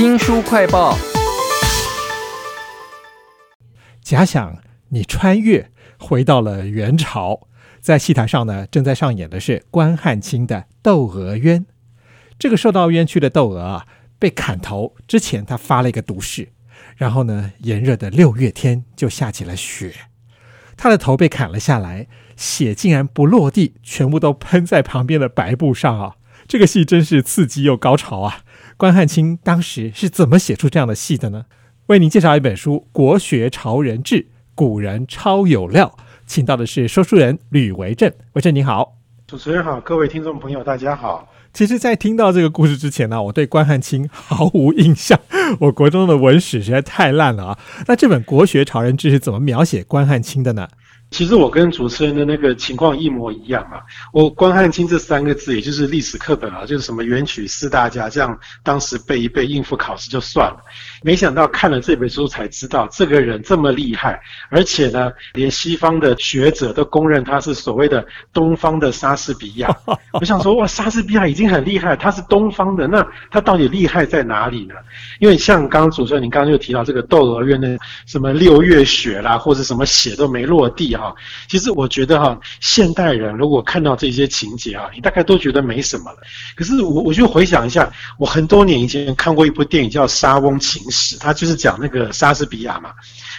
新书快报。假想你穿越回到了元朝，在戏台上呢，正在上演的是关汉卿的《窦娥冤》。这个受到冤屈的窦娥啊，被砍头之前，他发了一个毒誓，然后呢，炎热的六月天就下起了雪，他的头被砍了下来，血竟然不落地，全部都喷在旁边的白布上啊！这个戏真是刺激又高潮啊！关汉卿当时是怎么写出这样的戏的呢？为您介绍一本书《国学潮人志》，古人超有料，请到的是说书人吕维正。维正你好，主持人好，各位听众朋友大家好。其实，在听到这个故事之前呢，我对关汉卿毫无印象，我国中的文史实在太烂了啊。那这本《国学潮人志》是怎么描写关汉卿的呢？其实我跟主持人的那个情况一模一样啊！我关汉卿这三个字，也就是历史课本啊，就是什么元曲四大家这样，当时背一背应付考试就算了。没想到看了这本书才知道，这个人这么厉害，而且呢，连西方的学者都公认他是所谓的东方的莎士比亚。我想说，哇，莎士比亚已经很厉害，他是东方的，那他到底厉害在哪里呢？因为像刚刚主持人您刚刚就提到这个《窦娥冤》的什么六月雪啦，或者什么血都没落地啊。啊，其实我觉得哈，现代人如果看到这些情节啊，你大概都觉得没什么了。可是我我就回想一下，我很多年以前看过一部电影叫《莎翁情史》，它就是讲那个莎士比亚嘛。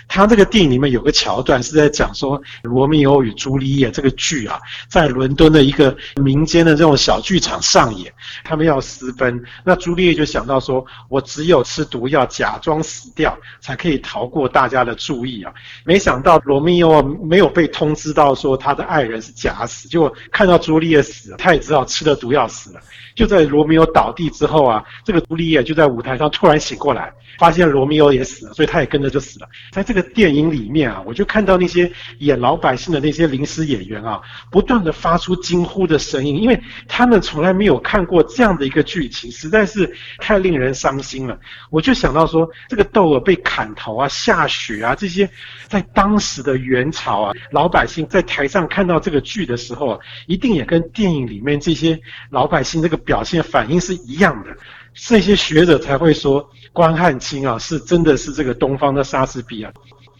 他这个电影里面有个桥段是在讲说《罗密欧与朱丽叶》这个剧啊，在伦敦的一个民间的这种小剧场上演，他们要私奔，那朱丽叶就想到说，我只有吃毒药假装死掉，才可以逃过大家的注意啊。没想到罗密欧没有被通知到说他的爱人是假死，就看到朱丽叶死了，他也知道吃了毒药死了。就在罗密欧倒地之后啊，这个朱丽叶就在舞台上突然醒过来，发现罗密欧也死了，所以他也跟着就死了。在这个电影里面啊，我就看到那些演老百姓的那些临时演员啊，不断的发出惊呼的声音，因为他们从来没有看过这样的一个剧情，实在是太令人伤心了。我就想到说，这个窦娥被砍头啊、下雪啊这些，在当时的元朝啊，老百姓在台上看到这个剧的时候，一定也跟电影里面这些老百姓这个表现反应是一样的。这些学者才会说，关汉卿啊，是真的是这个东方的莎士比亚。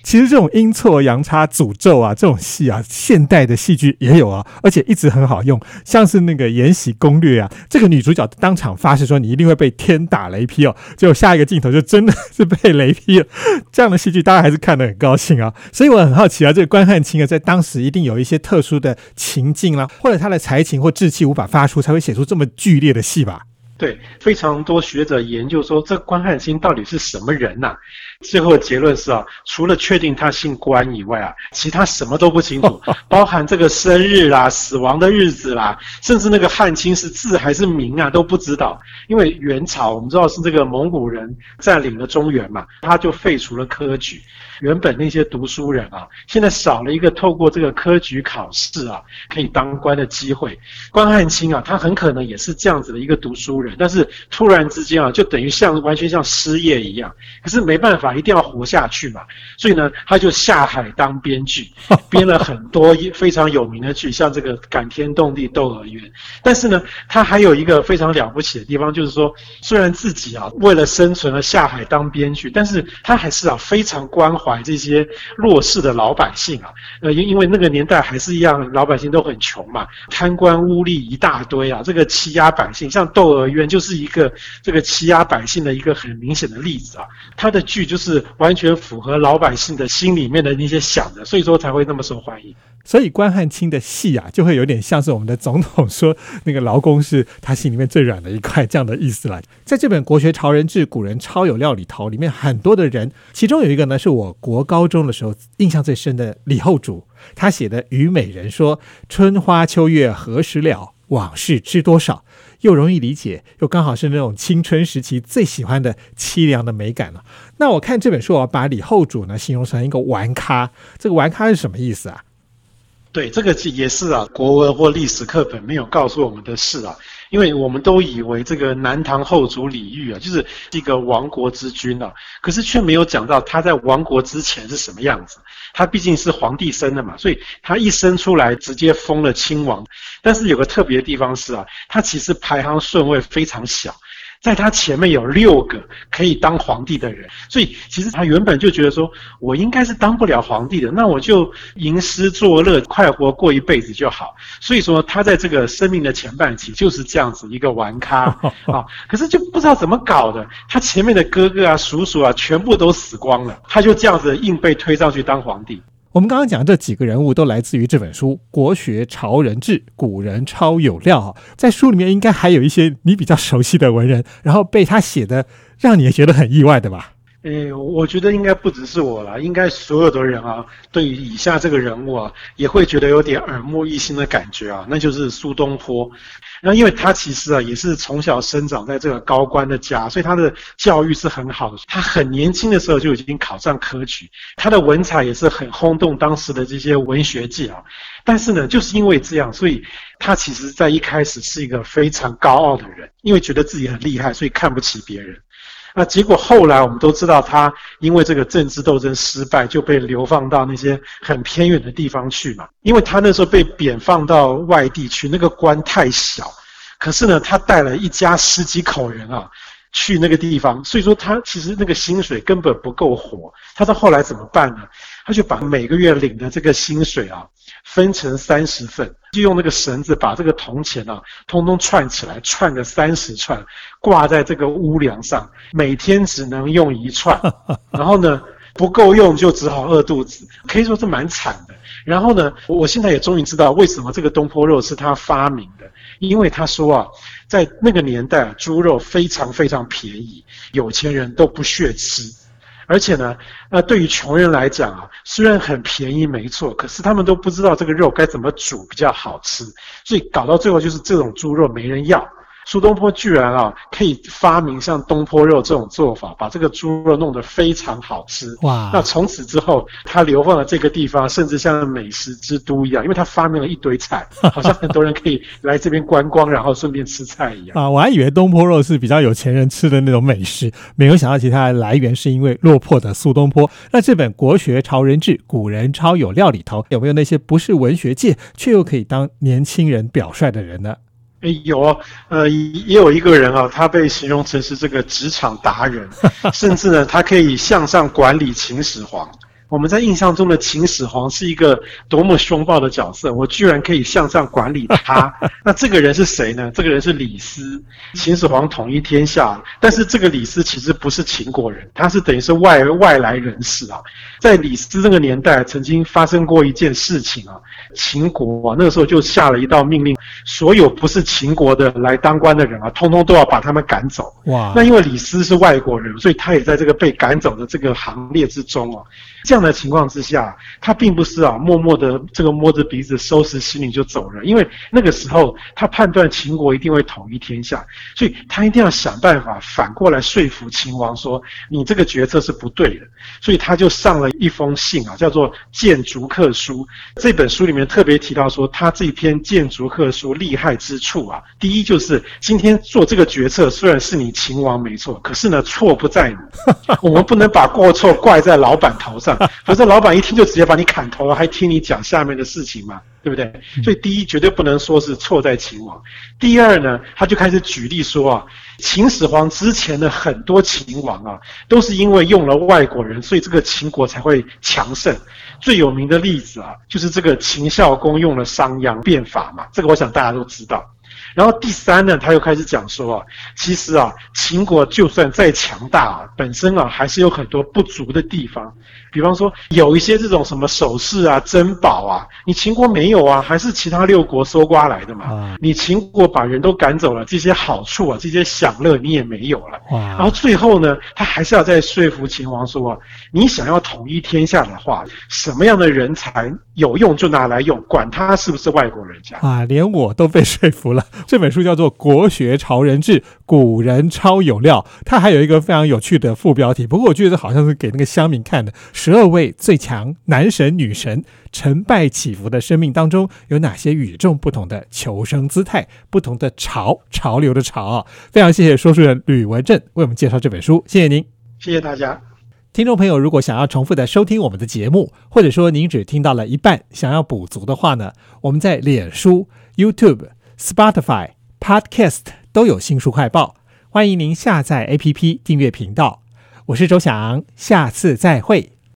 其实这种阴错阳差、诅咒啊，这种戏啊，现代的戏剧也有啊，而且一直很好用。像是那个《延禧攻略》啊，这个女主角当场发誓说你一定会被天打雷劈哦，结果下一个镜头就真的是被雷劈了。这样的戏剧大家还是看得很高兴啊。所以我很好奇啊，这个关汉卿啊，在当时一定有一些特殊的情境啦，或者他的才情或志气无法发出，才会写出这么剧烈的戏吧。对，非常多学者研究说，这关汉卿到底是什么人呐？最后的结论是啊，除了确定他姓关以外啊，其他什么都不清楚，包含这个生日啦、死亡的日子啦，甚至那个汉卿是字还是名啊都不知道。因为元朝我们知道是这个蒙古人占领了中原嘛，他就废除了科举。原本那些读书人啊，现在少了一个透过这个科举考试啊可以当官的机会。关汉卿啊，他很可能也是这样子的一个读书人，但是突然之间啊，就等于像完全像失业一样。可是没办法，一定要活下去嘛，所以呢，他就下海当编剧，编了很多非常有名的剧，像这个《感天动地窦娥冤》。但是呢，他还有一个非常了不起的地方，就是说，虽然自己啊为了生存而下海当编剧，但是他还是啊非常关怀。这些弱势的老百姓啊，呃，因因为那个年代还是一样，老百姓都很穷嘛，贪官污吏一大堆啊，这个欺压百姓，像《窦娥冤》就是一个这个欺压百姓的一个很明显的例子啊。他的剧就是是完全符合老百姓的心里面的那些想的，所以说才会那么受欢迎。所以关汉卿的戏啊，就会有点像是我们的总统说那个劳工是他心里面最软的一块这样的意思了。在这本《国学潮人志》古人超有料里头，里面很多的人，其中有一个呢，是我国高中的时候印象最深的李后主，他写的《虞美人》说：“春花秋月何时了？往事知多少。”又容易理解，又刚好是那种青春时期最喜欢的凄凉的美感了。那我看这本书我，把李后主呢形容成一个玩咖，这个玩咖是什么意思啊？对，这个也是啊，国文或历史课本没有告诉我们的事啊，因为我们都以为这个南唐后主李煜啊，就是一个亡国之君啊，可是却没有讲到他在亡国之前是什么样子。他毕竟是皇帝生的嘛，所以他一生出来直接封了亲王。但是有个特别的地方是啊，他其实排行顺位非常小。在他前面有六个可以当皇帝的人，所以其实他原本就觉得说，我应该是当不了皇帝的，那我就吟诗作乐，快活过一辈子就好。所以说他在这个生命的前半期就是这样子一个玩咖 啊，可是就不知道怎么搞的，他前面的哥哥啊、叔叔啊全部都死光了，他就这样子硬被推上去当皇帝。我们刚刚讲这几个人物都来自于这本书《国学潮人志》，古人超有料在书里面应该还有一些你比较熟悉的文人，然后被他写的让你也觉得很意外的吧？诶，我觉得应该不只是我了，应该所有的人啊，对于以下这个人物啊，也会觉得有点耳目一新的感觉啊，那就是苏东坡。那因为他其实啊，也是从小生长在这个高官的家，所以他的教育是很好的。他很年轻的时候就已经考上科举，他的文采也是很轰动当时的这些文学界啊。但是呢，就是因为这样，所以他其实在一开始是一个非常高傲的人，因为觉得自己很厉害，所以看不起别人。那结果后来我们都知道，他因为这个政治斗争失败，就被流放到那些很偏远的地方去嘛。因为他那时候被贬放到外地去，那个官太小，可是呢，他带了一家十几口人啊去那个地方，所以说他其实那个薪水根本不够活。他到后来怎么办呢？他就把每个月领的这个薪水啊。分成三十份，就用那个绳子把这个铜钱啊，通通串起来，串个三十串，挂在这个屋梁上，每天只能用一串，然后呢，不够用就只好饿肚子，可以说是蛮惨的。然后呢，我现在也终于知道为什么这个东坡肉是他发明的，因为他说啊，在那个年代，猪肉非常非常便宜，有钱人都不屑吃。而且呢，呃，对于穷人来讲啊，虽然很便宜，没错，可是他们都不知道这个肉该怎么煮比较好吃，所以搞到最后就是这种猪肉没人要。苏东坡居然啊，可以发明像东坡肉这种做法，把这个猪肉弄得非常好吃。哇！那从此之后，他流放的这个地方，甚至像美食之都一样，因为他发明了一堆菜，好像很多人可以来这边观光，然后顺便吃菜一样。啊，我还以为东坡肉是比较有钱人吃的那种美食，没有想到其他的来源是因为落魄的苏东坡。那这本《国学潮人志》，古人超有料里头，有没有那些不是文学界却又可以当年轻人表率的人呢？哎，有，呃，也有一个人啊，他被形容成是这个职场达人，甚至呢，他可以向上管理秦始皇。我们在印象中的秦始皇是一个多么凶暴的角色，我居然可以向上管理他。那这个人是谁呢？这个人是李斯。秦始皇统一天下，但是这个李斯其实不是秦国人，他是等于是外外来人士啊。在李斯这个年代，曾经发生过一件事情啊，秦国啊那个时候就下了一道命令，所有不是秦国的来当官的人啊，通通都要把他们赶走。哇！那因为李斯是外国人，所以他也在这个被赶走的这个行列之中啊。这样的情况之下，他并不是啊，默默的这个摸着鼻子收拾行李就走了。因为那个时候他判断秦国一定会统一天下，所以他一定要想办法反过来说服秦王说你这个决策是不对的。所以他就上了一封信啊，叫做《谏逐客书》。这本书里面特别提到说，他这篇《谏逐客书》厉害之处啊，第一就是今天做这个决策虽然是你秦王没错，可是呢错不在你，我们不能把过错怪在老板头上。否则老板一听就直接把你砍头了，还听你讲下面的事情嘛，对不对？所以第一绝对不能说是错在秦王。第二呢，他就开始举例说啊，秦始皇之前的很多秦王啊，都是因为用了外国人，所以这个秦国才会强盛。最有名的例子啊，就是这个秦孝公用了商鞅变法嘛，这个我想大家都知道。然后第三呢，他又开始讲说啊，其实啊，秦国就算再强大啊，本身啊还是有很多不足的地方。比方说，有一些这种什么首饰啊、珍宝啊，你秦国没有啊，还是其他六国搜刮来的嘛。你秦国把人都赶走了，这些好处啊、这些享乐你也没有了。然后最后呢，他还是要再说服秦王说，你想要统一天下的话，什么样的人才有用就拿来用，管他是不是外国人家啊。连我都被说服了。这本书叫做《国学潮人志》，古人超有料。它还有一个非常有趣的副标题，不过我觉得好像是给那个乡民看的。十二位最强男神女神，成败起伏的生命当中，有哪些与众不同的求生姿态？不同的潮潮流的潮啊！非常谢谢说书人吕文正为我们介绍这本书，谢谢您，谢谢大家。听众朋友，如果想要重复的收听我们的节目，或者说您只听到了一半，想要补足的话呢，我们在脸书、YouTube、Spotify、Podcast 都有新书快报。欢迎您下载 APP 订阅频道。我是周翔，下次再会。